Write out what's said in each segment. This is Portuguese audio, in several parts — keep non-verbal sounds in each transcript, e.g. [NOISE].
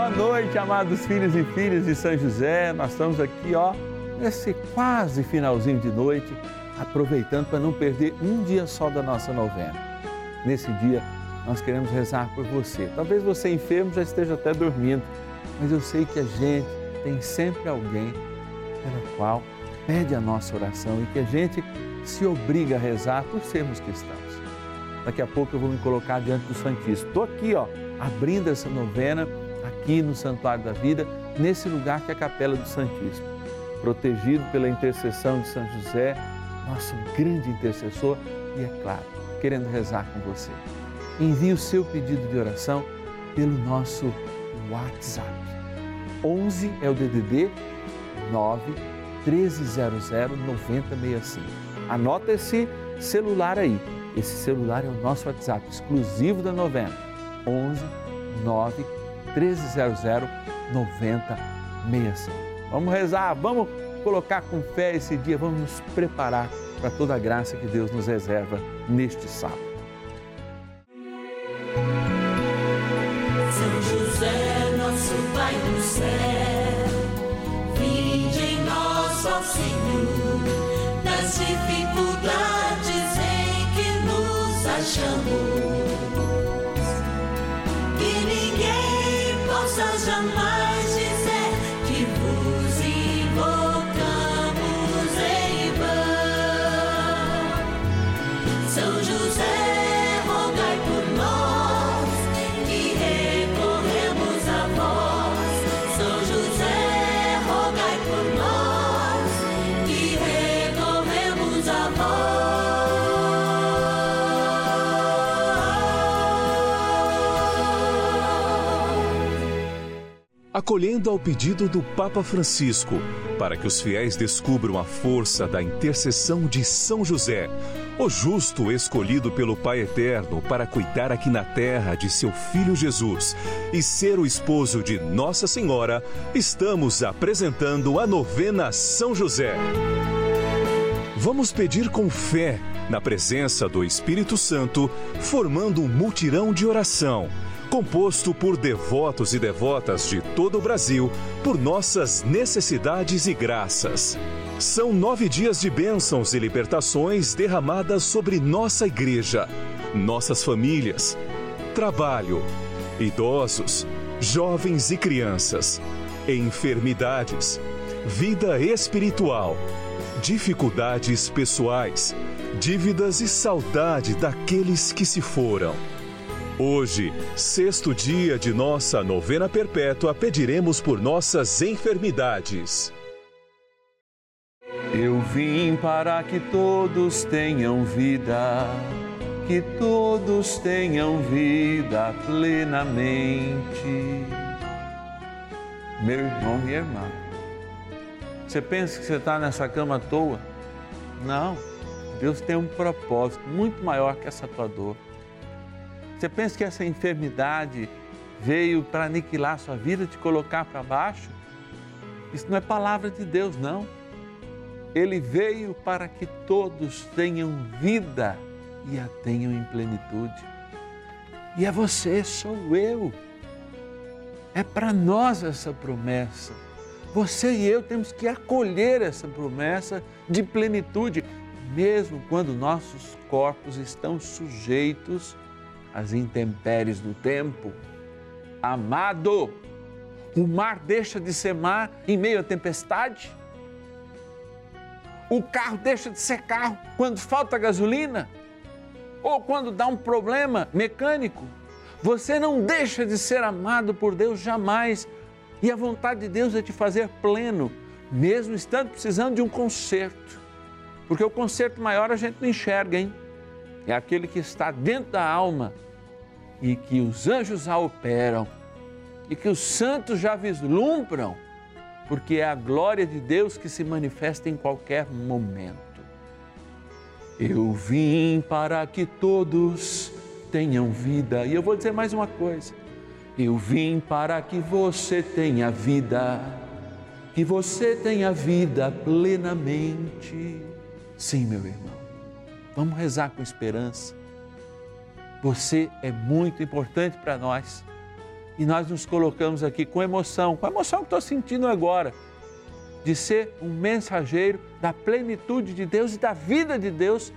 Boa noite, amados filhos e filhas de São José. Nós estamos aqui, ó, nesse quase finalzinho de noite, aproveitando para não perder um dia só da nossa novena. Nesse dia, nós queremos rezar por você. Talvez você enfermo já esteja até dormindo, mas eu sei que a gente tem sempre alguém pela qual pede a nossa oração e que a gente se obriga a rezar por sermos cristãos. Daqui a pouco eu vou me colocar diante do Santíssimo. Estou aqui, ó, abrindo essa novena aqui no Santuário da Vida, nesse lugar que é a Capela do Santíssimo. Protegido pela intercessão de São José, nosso grande intercessor, e é claro, querendo rezar com você. Envie o seu pedido de oração pelo nosso WhatsApp. 11 é o DDD 9 1300 9065. Anota esse celular aí. Esse celular é o nosso WhatsApp exclusivo da novena. 11 9 1300 9065. Vamos rezar, vamos colocar com fé esse dia, vamos nos preparar para toda a graça que Deus nos reserva neste sábado. São José, nosso Pai do céu, vinde em nós, ó Senhor, nas dificuldades em que nos achamos. São José, rogai por nós que recorremos a vós. São José, rogai por nós que recorremos a vós. acolhendo ao pedido do Papa Francisco, para que os fiéis descubram a força da intercessão de São José, o justo escolhido pelo Pai Eterno para cuidar aqui na terra de seu filho Jesus e ser o esposo de Nossa Senhora, estamos apresentando a novena São José. Vamos pedir com fé, na presença do Espírito Santo, formando um mutirão de oração composto por devotos e devotas de todo o Brasil, por nossas necessidades e graças. São nove dias de bênçãos e libertações derramadas sobre nossa igreja, nossas famílias, trabalho, idosos, jovens e crianças, enfermidades, vida espiritual, dificuldades pessoais, dívidas e saudade daqueles que se foram. Hoje, sexto dia de nossa novena perpétua, pediremos por nossas enfermidades. Eu vim para que todos tenham vida, que todos tenham vida plenamente. Meu irmão, minha irmã, você pensa que você está nessa cama à toa? Não, Deus tem um propósito muito maior que essa tua dor. Você pensa que essa enfermidade veio para aniquilar sua vida, te colocar para baixo? Isso não é palavra de Deus, não. Ele veio para que todos tenham vida e a tenham em plenitude. E é você, sou eu. É para nós essa promessa. Você e eu temos que acolher essa promessa de plenitude, mesmo quando nossos corpos estão sujeitos às intempéries do tempo. Amado, o mar deixa de ser mar em meio à tempestade? O carro deixa de ser carro quando falta gasolina? Ou quando dá um problema mecânico? Você não deixa de ser amado por Deus jamais. E a vontade de Deus é te fazer pleno, mesmo estando precisando de um conserto. Porque o conserto maior a gente não enxerga, hein? É aquele que está dentro da alma e que os anjos já operam e que os santos já vislumbram, porque é a glória de Deus que se manifesta em qualquer momento. Eu vim para que todos tenham vida, e eu vou dizer mais uma coisa. Eu vim para que você tenha vida, que você tenha vida plenamente. Sim, meu irmão, vamos rezar com esperança. Você é muito importante para nós E nós nos colocamos aqui com emoção, com a emoção que estou sentindo agora, de ser um mensageiro da plenitude de Deus e da vida de Deus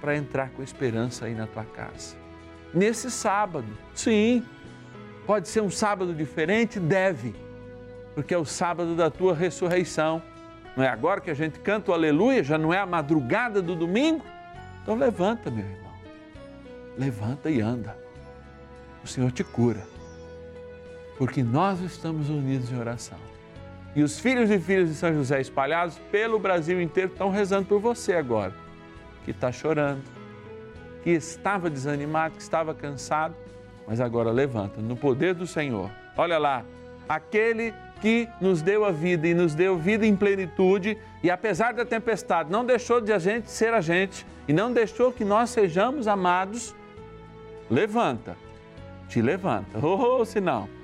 para entrar com esperança aí na tua casa. Nesse sábado, sim, pode ser um sábado diferente? Deve, porque é o sábado da tua ressurreição. Não é agora que a gente canta o aleluia, já não é a madrugada do domingo? Então levanta, meu irmão. Levanta e anda. O Senhor te cura. Porque nós estamos unidos em oração. E os filhos e filhas de São José espalhados pelo Brasil inteiro estão rezando por você agora, que está chorando, que estava desanimado, que estava cansado, mas agora levanta no poder do Senhor. Olha lá, aquele que nos deu a vida e nos deu vida em plenitude, e apesar da tempestade, não deixou de a gente ser a gente e não deixou que nós sejamos amados, levanta, te levanta. [LAUGHS] Oh, se não.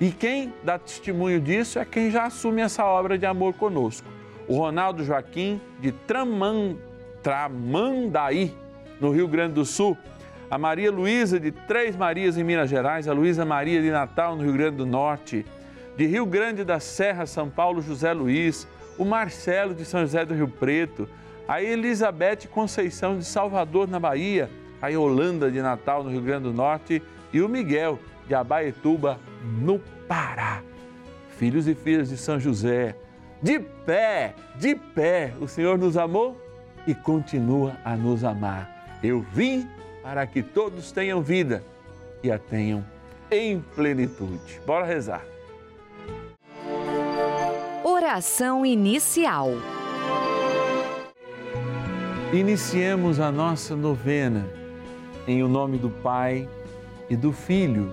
E quem dá testemunho disso é quem já assume essa obra de amor conosco. O Ronaldo Joaquim, de Traman, Tramandaí, no Rio Grande do Sul. A Maria Luísa, de Três Marias, em Minas Gerais. A Luísa Maria, de Natal, no Rio Grande do Norte de Rio Grande da Serra, São Paulo, José Luiz, o Marcelo de São José do Rio Preto, a Elizabeth Conceição de Salvador, na Bahia, a Yolanda de Natal, no Rio Grande do Norte e o Miguel de Abaetuba, no Pará. Filhos e filhas de São José, de pé, de pé, o Senhor nos amou e continua a nos amar. Eu vim para que todos tenham vida e a tenham em plenitude. Bora rezar. Oração inicial. Iniciemos a nossa novena em o nome do Pai e do Filho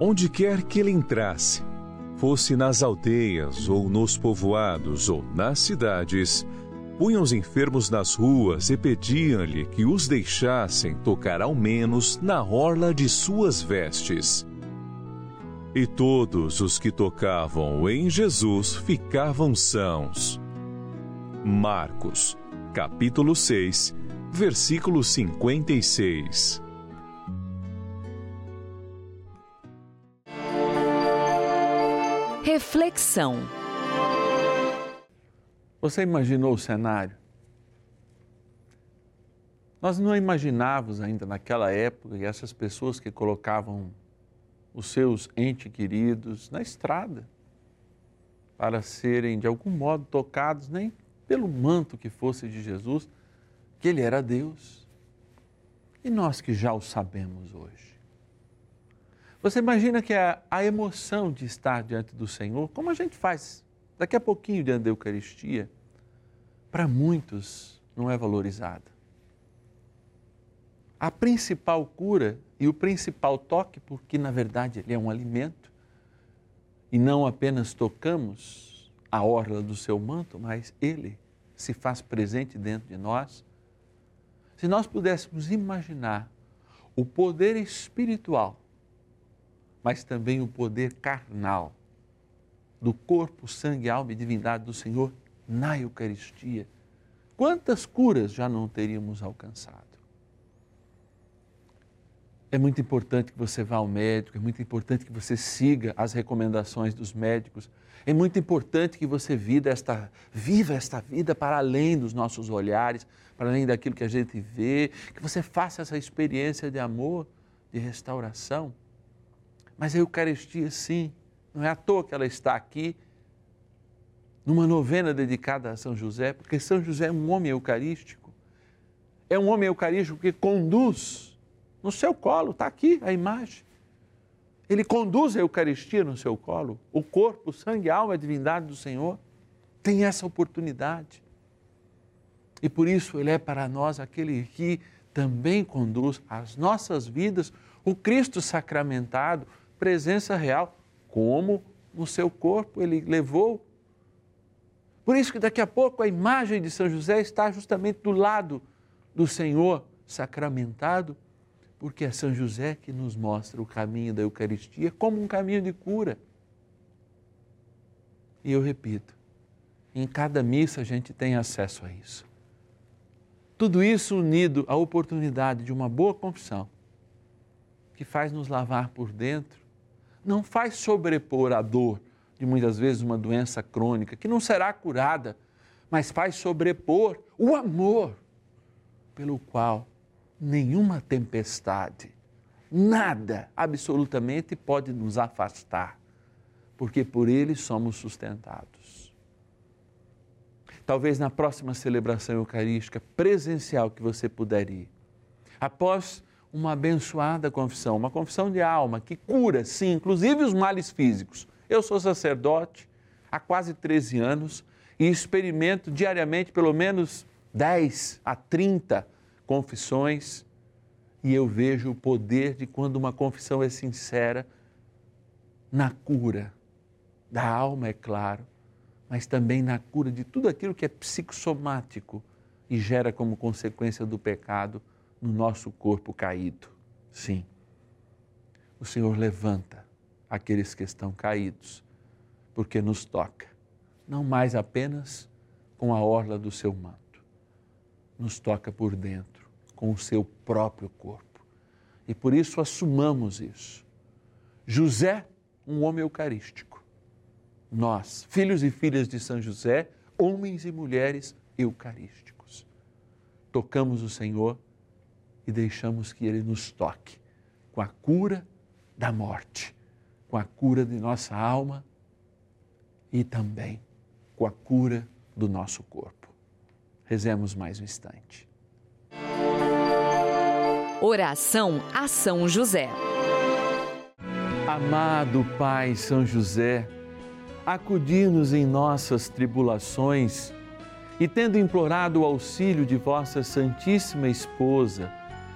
Onde quer que ele entrasse, fosse nas aldeias ou nos povoados ou nas cidades, punham os enfermos nas ruas e pediam-lhe que os deixassem tocar ao menos na orla de suas vestes. E todos os que tocavam em Jesus ficavam sãos. Marcos, capítulo 6, versículo 56. Reflexão. Você imaginou o cenário? Nós não imaginávamos ainda naquela época que essas pessoas que colocavam os seus entes queridos na estrada para serem de algum modo tocados, nem pelo manto que fosse de Jesus, que ele era Deus. E nós que já o sabemos hoje. Você imagina que a, a emoção de estar diante do Senhor, como a gente faz daqui a pouquinho diante da Eucaristia, para muitos não é valorizada. A principal cura e o principal toque, porque na verdade ele é um alimento, e não apenas tocamos a orla do seu manto, mas ele se faz presente dentro de nós. Se nós pudéssemos imaginar o poder espiritual, mas também o poder carnal do corpo, sangue, alma e divindade do Senhor na Eucaristia, quantas curas já não teríamos alcançado? É muito importante que você vá ao médico, é muito importante que você siga as recomendações dos médicos. É muito importante que você viva esta, viva esta vida para além dos nossos olhares, para além daquilo que a gente vê, que você faça essa experiência de amor, de restauração. Mas a Eucaristia, sim, não é à toa que ela está aqui, numa novena dedicada a São José, porque São José é um homem eucarístico. É um homem eucarístico que conduz no seu colo, está aqui a imagem. Ele conduz a Eucaristia no seu colo, o corpo, o sangue, a alma, a divindade do Senhor. Tem essa oportunidade. E por isso ele é para nós aquele que também conduz as nossas vidas o Cristo sacramentado, presença real, como no seu corpo ele levou. Por isso que daqui a pouco a imagem de São José está justamente do lado do Senhor sacramentado porque é São José que nos mostra o caminho da Eucaristia como um caminho de cura. E eu repito, em cada missa a gente tem acesso a isso. Tudo isso unido à oportunidade de uma boa confissão, que faz nos lavar por dentro, não faz sobrepor a dor de muitas vezes uma doença crônica que não será curada, mas faz sobrepor o amor pelo qual nenhuma tempestade, nada absolutamente pode nos afastar, porque por ele somos sustentados. Talvez na próxima celebração eucarística presencial que você puder ir, após uma abençoada confissão, uma confissão de alma que cura, sim, inclusive os males físicos. Eu sou sacerdote há quase 13 anos e experimento diariamente pelo menos 10 a 30 confissões e eu vejo o poder de quando uma confissão é sincera na cura da alma, é claro, mas também na cura de tudo aquilo que é psicossomático e gera como consequência do pecado no nosso corpo caído. Sim, o Senhor levanta aqueles que estão caídos, porque nos toca, não mais apenas com a orla do seu manto nos toca por dentro, com o seu próprio corpo. E por isso assumamos isso. José, um homem eucarístico. Nós, filhos e filhas de São José, homens e mulheres eucarísticos. Tocamos o Senhor e deixamos que Ele nos toque com a cura da morte, com a cura de nossa alma e também com a cura do nosso corpo. Rezemos mais um instante. Oração a São José. Amado Pai São José, acudir-nos em nossas tribulações e, tendo implorado o auxílio de vossa Santíssima Esposa,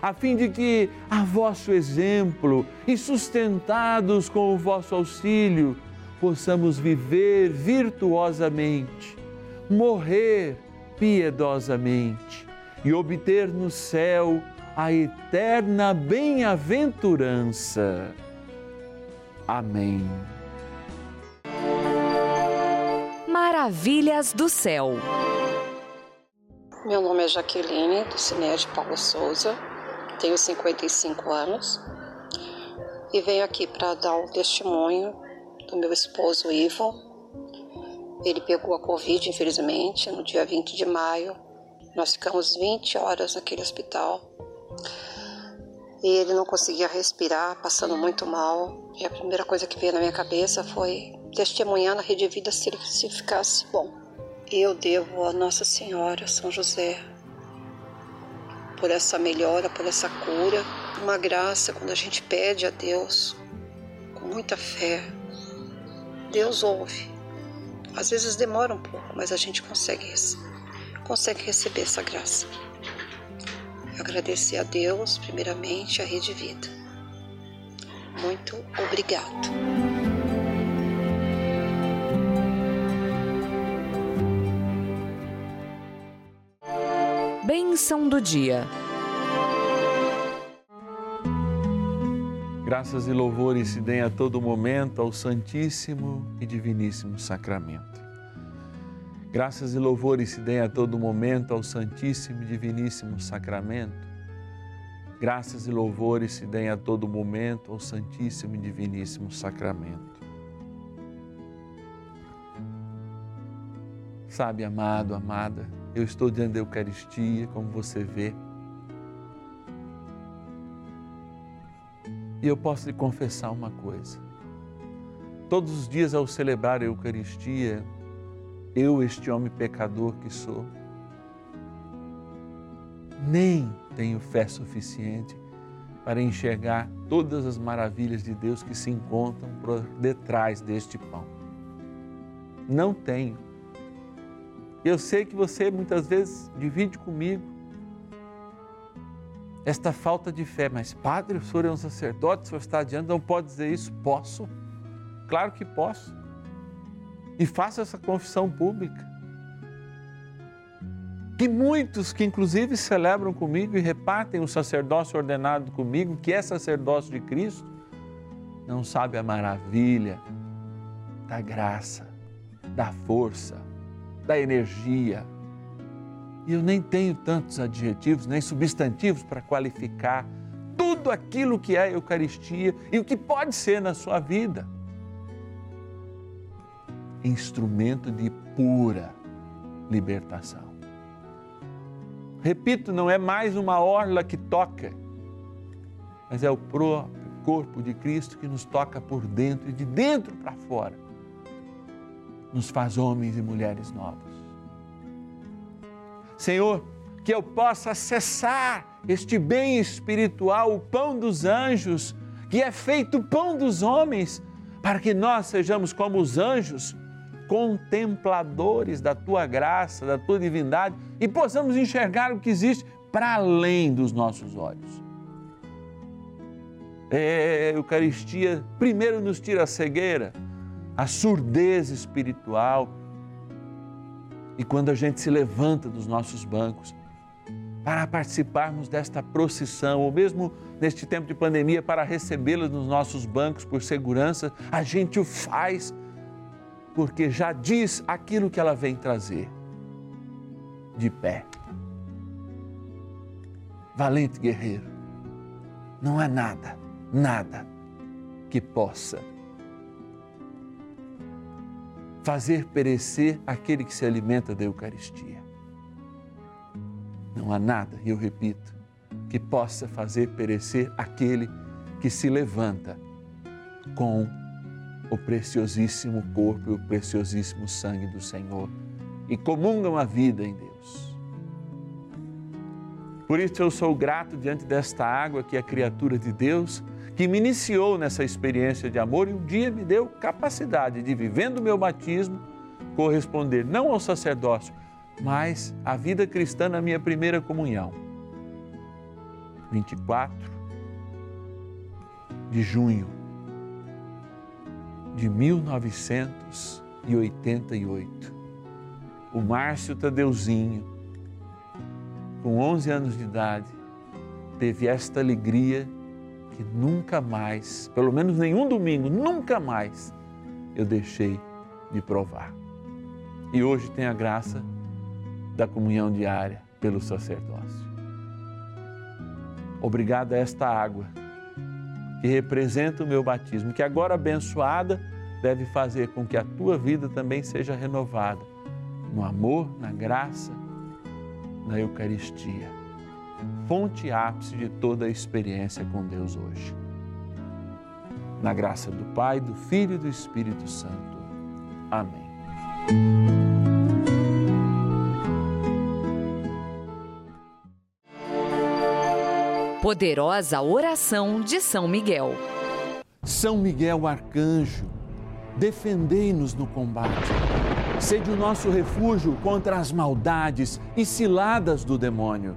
a fim de que, a vosso exemplo e sustentados com o vosso auxílio, possamos viver virtuosamente, morrer piedosamente e obter no céu a eterna bem-aventurança. Amém. Maravilhas do céu. Meu nome é Jaqueline, do Cinésio Paulo Souza, tenho 55 anos e venho aqui para dar o testemunho do meu esposo Ivo. Ele pegou a Covid, infelizmente, no dia 20 de maio. Nós ficamos 20 horas naquele hospital e ele não conseguia respirar, passando muito mal. E a primeira coisa que veio na minha cabeça foi testemunhar na Rede Vida se ele se ficasse bom. Eu devo a Nossa Senhora, São José, por essa melhora, por essa cura, uma graça quando a gente pede a Deus com muita fé. Deus ouve. Às vezes demora um pouco, mas a gente consegue, consegue receber essa graça. Agradecer a Deus, primeiramente, a Rede Vida. Muito obrigado. Bênção do dia. Graças e louvores se deem a todo momento ao Santíssimo e Diviníssimo Sacramento. Graças e louvores se deem a todo momento ao Santíssimo e Diviníssimo Sacramento. Graças e louvores se deem a todo momento ao Santíssimo e Diviníssimo Sacramento. Sabe, amado, amada, eu estou diante da Eucaristia, como você vê. E eu posso lhe confessar uma coisa. Todos os dias ao celebrar a Eucaristia, eu, este homem pecador que sou, nem tenho fé suficiente para enxergar todas as maravilhas de Deus que se encontram por detrás deste pão. Não tenho. Eu sei que você muitas vezes divide comigo esta falta de fé, mas Padre, o senhor é um sacerdote, o senhor está adiante, não pode dizer isso? Posso, claro que posso. E faço essa confissão pública. Que muitos que inclusive celebram comigo e repartem o sacerdócio ordenado comigo, que é sacerdócio de Cristo, não sabe a maravilha da graça, da força, da energia. E eu nem tenho tantos adjetivos, nem substantivos para qualificar tudo aquilo que é a Eucaristia e o que pode ser na sua vida. Instrumento de pura libertação. Repito, não é mais uma orla que toca, mas é o próprio corpo de Cristo que nos toca por dentro e de dentro para fora. Nos faz homens e mulheres novos. Senhor, que eu possa acessar este bem espiritual, o pão dos anjos, que é feito pão dos homens, para que nós sejamos como os anjos, contempladores da tua graça, da tua divindade e possamos enxergar o que existe para além dos nossos olhos. É, Eucaristia primeiro nos tira a cegueira, a surdez espiritual. E quando a gente se levanta dos nossos bancos para participarmos desta procissão, ou mesmo neste tempo de pandemia, para recebê-la nos nossos bancos por segurança, a gente o faz porque já diz aquilo que ela vem trazer. De pé. Valente guerreiro, não há nada, nada que possa fazer perecer aquele que se alimenta da Eucaristia. Não há nada, e eu repito, que possa fazer perecer aquele que se levanta com o preciosíssimo corpo e o preciosíssimo sangue do Senhor e comungam a vida em Deus. Por isso eu sou grato diante desta água que é a criatura de Deus, que me iniciou nessa experiência de amor e um dia me deu capacidade de, vivendo o meu batismo, corresponder não ao sacerdócio, mas à vida cristã na minha primeira comunhão. 24 de junho de 1988. O Márcio Tadeuzinho, com 11 anos de idade, teve esta alegria que nunca mais, pelo menos nenhum domingo, nunca mais eu deixei de provar. E hoje tem a graça da comunhão diária pelo sacerdócio. Obrigado a esta água que representa o meu batismo, que agora abençoada deve fazer com que a tua vida também seja renovada no amor, na graça, na Eucaristia. Fonte ápice de toda a experiência com Deus hoje. Na graça do Pai, do Filho e do Espírito Santo. Amém. Poderosa oração de São Miguel. São Miguel Arcanjo, defendei-nos no combate. Sede o nosso refúgio contra as maldades e ciladas do demônio.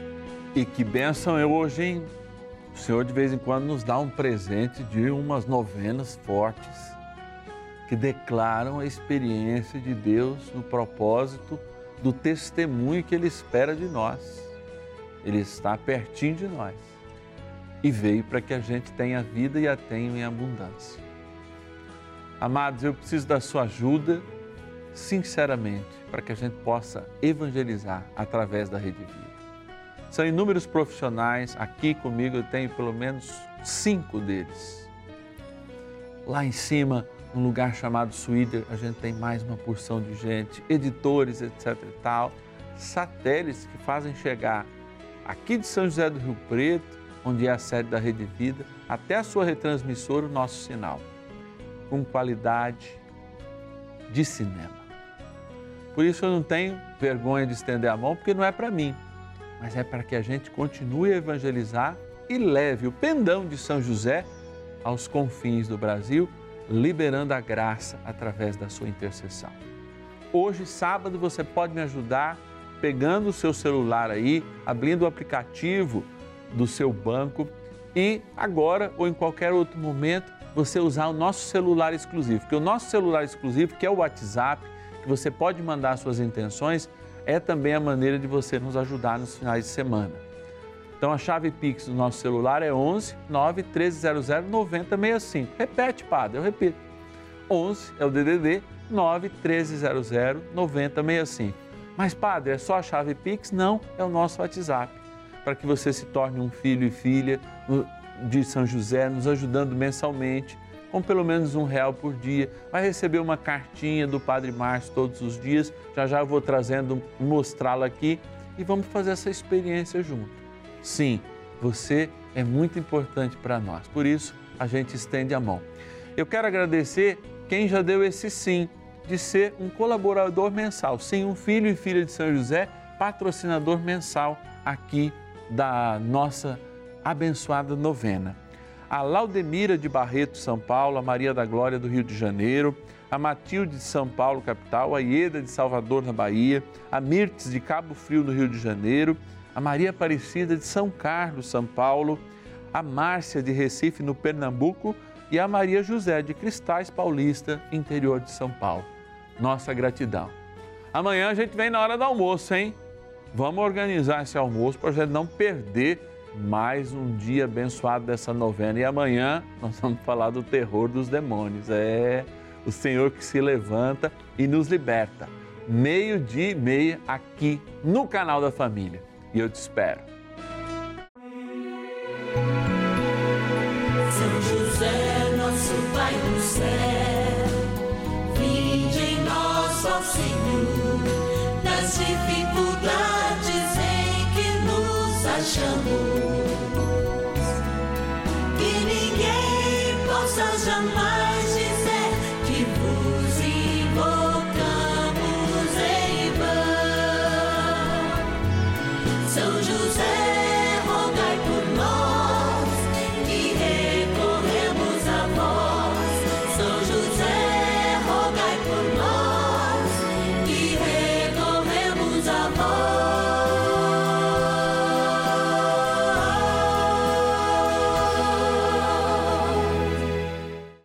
E que bênção é hoje, hein? O Senhor de vez em quando nos dá um presente de umas novenas fortes que declaram a experiência de Deus no propósito do testemunho que Ele espera de nós. Ele está pertinho de nós e veio para que a gente tenha vida e a tenha em abundância. Amados, eu preciso da sua ajuda, sinceramente, para que a gente possa evangelizar através da Rede Vida. São inúmeros profissionais, aqui comigo eu tenho pelo menos cinco deles. Lá em cima, num lugar chamado Suíder, a gente tem mais uma porção de gente, editores, etc e tal, satélites que fazem chegar aqui de São José do Rio Preto, onde é a sede da Rede Vida, até a sua retransmissora, o nosso sinal, com qualidade de cinema. Por isso eu não tenho vergonha de estender a mão, porque não é para mim, mas é para que a gente continue a evangelizar e leve o pendão de São José aos confins do Brasil liberando a graça através da sua intercessão. Hoje, sábado, você pode me ajudar pegando o seu celular aí, abrindo o aplicativo do seu banco e agora ou em qualquer outro momento você usar o nosso celular exclusivo, porque o nosso celular exclusivo, que é o WhatsApp, que você pode mandar suas intenções, é também a maneira de você nos ajudar nos finais de semana. Então a chave Pix do nosso celular é 11 9 1300 9065. Repete, padre, eu repito. 11 é o DDD 9 1300 9065. Mas, padre, é só a chave Pix? Não, é o nosso WhatsApp. Para que você se torne um filho e filha de São José, nos ajudando mensalmente, com pelo menos um real por dia. Vai receber uma cartinha do Padre Márcio todos os dias. Já já eu vou trazendo, mostrá-la aqui e vamos fazer essa experiência junto. Sim, você é muito importante para nós. Por isso, a gente estende a mão. Eu quero agradecer quem já deu esse sim de ser um colaborador mensal. Sim, um filho e filha de São José, patrocinador mensal aqui da nossa abençoada novena. A Laudemira de Barreto, São Paulo, a Maria da Glória do Rio de Janeiro, a Matilde de São Paulo, capital, a Ieda de Salvador, na Bahia, a Mirtes de Cabo Frio, no Rio de Janeiro, a Maria Aparecida de São Carlos, São Paulo, a Márcia de Recife, no Pernambuco, e a Maria José de Cristais Paulista, interior de São Paulo. Nossa gratidão. Amanhã a gente vem na hora do almoço, hein? Vamos organizar esse almoço para a gente não perder mais um dia abençoado dessa novena. E amanhã nós vamos falar do terror dos demônios. É o Senhor que se levanta e nos liberta. Meio-dia e meia aqui no canal da Família. E eu te espero. São José, nosso Pai do céu, vinde em nas